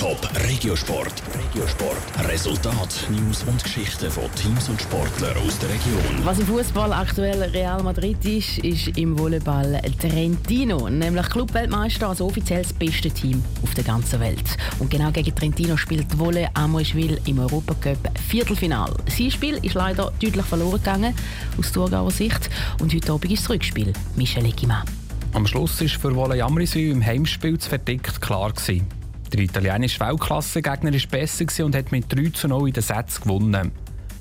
Top Regiosport. Regiosport. Resultat, News und Geschichten von Teams und Sportlern aus der Region. Was im Fußball aktuell Real Madrid ist, ist im Volleyball Trentino, nämlich Clubweltmeister, also offiziell das beste Team auf der ganzen Welt. Und genau gegen Trentino spielt Volley Amoschwil im Europacup Viertelfinal. Sein Spiel ist leider deutlich verloren gegangen aus Thurgauer Sicht und heute Abend ist das Rückspiel. Michel Egima. Am Schluss war für Volley Amriswil im Heimspiel zu verdickt klar. Gewesen. Der italienische Weltklassegegner war besser und hat mit 3 zu 0 in den Sätzen gewonnen.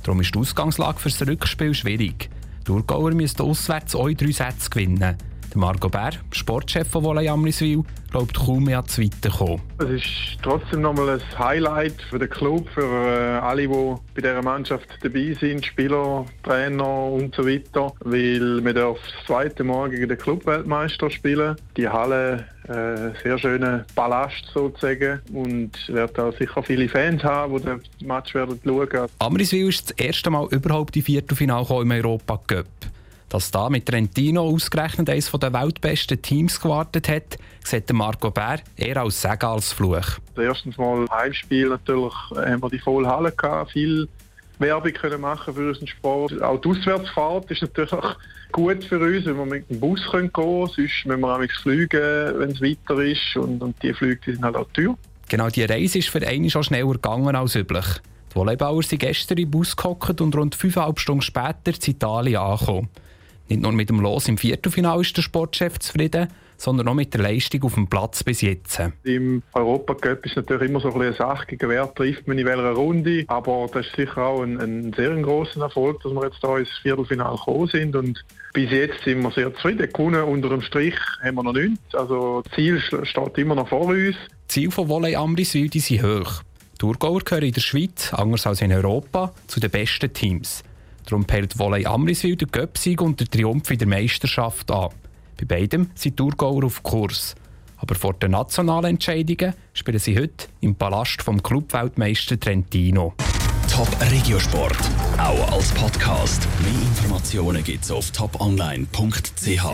Darum ist die Ausgangslage für das Rückspiel schwierig. Die Thurgauer müssten auswärts auch drei Sätze gewinnen. Der Marco Bär, Sportchef von Volley Amriswil, glaubt kaum mehr das Weiterkommen. Es ist trotzdem nochmal ein Highlight für den Club, für äh, alle, die bei dieser Mannschaft dabei sind, Spieler, Trainer und so weiter, weil wir das zweite Mal gegen den Clubweltmeister spielen. Die Halle äh, sehr schöner Ballast sozusagen und wird auch sicher viele Fans haben, die den Match werden schauen. Amriswil ist das erste Mal überhaupt in Viertelfinale im Europa Cup. Dass da mit Trentino ausgerechnet eines der weltbesten Teams gewartet hat, sieht Marco Bär eher als Segen als Fluch. Erstens mal Heimspiel natürlich haben wir die volle Halle gehabt, viel Werbung können machen für unseren Sport. Auch die Auswärtsfahrt ist natürlich gut für uns, wenn wir mit dem Bus gehen können. Sonst müssen wir auch fliegen, wenn es weiter ist. Und, und die Flüge die sind halt auch teuer. Genau, die Reise ist für einen schon schneller gegangen als üblich. Die Volleybauer sind gestern im Bus gehockt und rund fünfeinhalb Stunden später in Italien angekommen. Nicht nur mit dem Los im Viertelfinale ist der Sportchef zufrieden, sondern auch mit der Leistung auf dem Platz bis jetzt. Im Europacup ist natürlich immer so ein eine Sache, gegen wer trifft man in welcher Runde. Aber das ist sicher auch ein, ein sehr großer Erfolg, dass wir jetzt hier ins Viertelfinale gekommen sind. Und bis jetzt sind wir sehr zufrieden. Gewonnen unter dem Strich haben wir noch nichts. Also das Ziel steht immer noch vor uns. Die Ziele von Volley Amriswil sind hoch. Die Thurgauer gehören in der Schweiz, anders als in Europa, zu den besten Teams. Darum peilt Volley Amriswil den Göpsieg und den Triumph in der Meisterschaft an. Bei beidem sind Thurgauer auf Kurs. Aber vor den nationalen Entscheidungen spielen sie heute im Palast vom Clubweltmeister Trentino. Top Regiosport, auch als Podcast. Mehr Informationen gibt's auf toponline.ch.